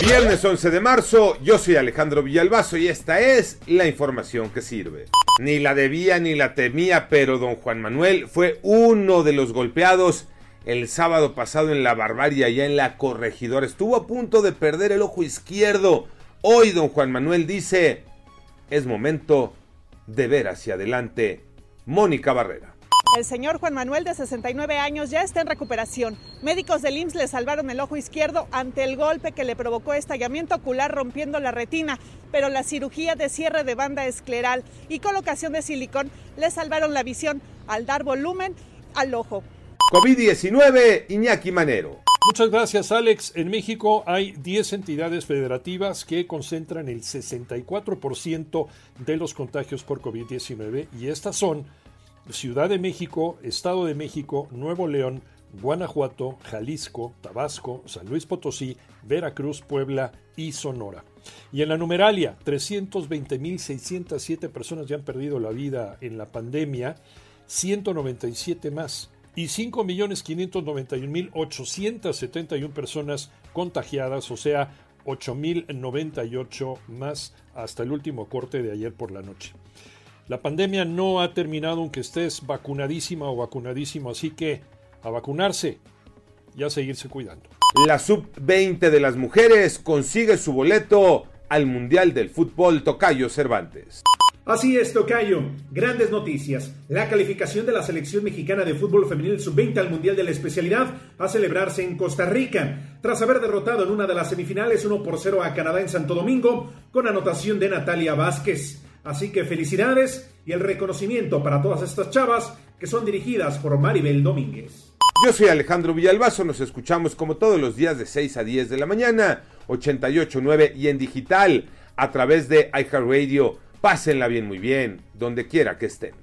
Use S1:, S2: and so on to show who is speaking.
S1: Viernes 11 de marzo, yo soy Alejandro Villalbazo y esta es la información que sirve. Ni la debía ni la temía, pero don Juan Manuel fue uno de los golpeados el sábado pasado en la barbarie allá en la corregidora. Estuvo a punto de perder el ojo izquierdo. Hoy don Juan Manuel dice, es momento de ver hacia adelante. Mónica Barrera.
S2: El señor Juan Manuel, de 69 años, ya está en recuperación. Médicos del IMSS le salvaron el ojo izquierdo ante el golpe que le provocó estallamiento ocular rompiendo la retina, pero la cirugía de cierre de banda escleral y colocación de silicón le salvaron la visión al dar volumen al ojo.
S1: COVID-19, Iñaki Manero.
S3: Muchas gracias, Alex. En México hay 10 entidades federativas que concentran el 64% de los contagios por COVID-19 y estas son Ciudad de México, Estado de México, Nuevo León, Guanajuato, Jalisco, Tabasco, San Luis Potosí, Veracruz, Puebla y Sonora. Y en la numeralia, 320.607 personas ya han perdido la vida en la pandemia, 197 más y 5.591.871 personas contagiadas, o sea, 8.098 más hasta el último corte de ayer por la noche. La pandemia no ha terminado aunque estés vacunadísima o vacunadísimo, así que a vacunarse y a seguirse cuidando.
S1: La sub-20 de las mujeres consigue su boleto al Mundial del Fútbol Tocayo Cervantes.
S4: Así es, Tocayo. Grandes noticias. La calificación de la selección mexicana de fútbol femenil sub-20 al Mundial de la especialidad a celebrarse en Costa Rica, tras haber derrotado en una de las semifinales 1 por 0 a Canadá en Santo Domingo, con anotación de Natalia Vázquez. Así que felicidades y el reconocimiento para todas estas chavas que son dirigidas por Maribel Domínguez.
S1: Yo soy Alejandro Villalbazo, nos escuchamos como todos los días de 6 a 10 de la mañana, 88.9 y en digital a través de iHeartRadio. Pásenla bien, muy bien, donde quiera que estén.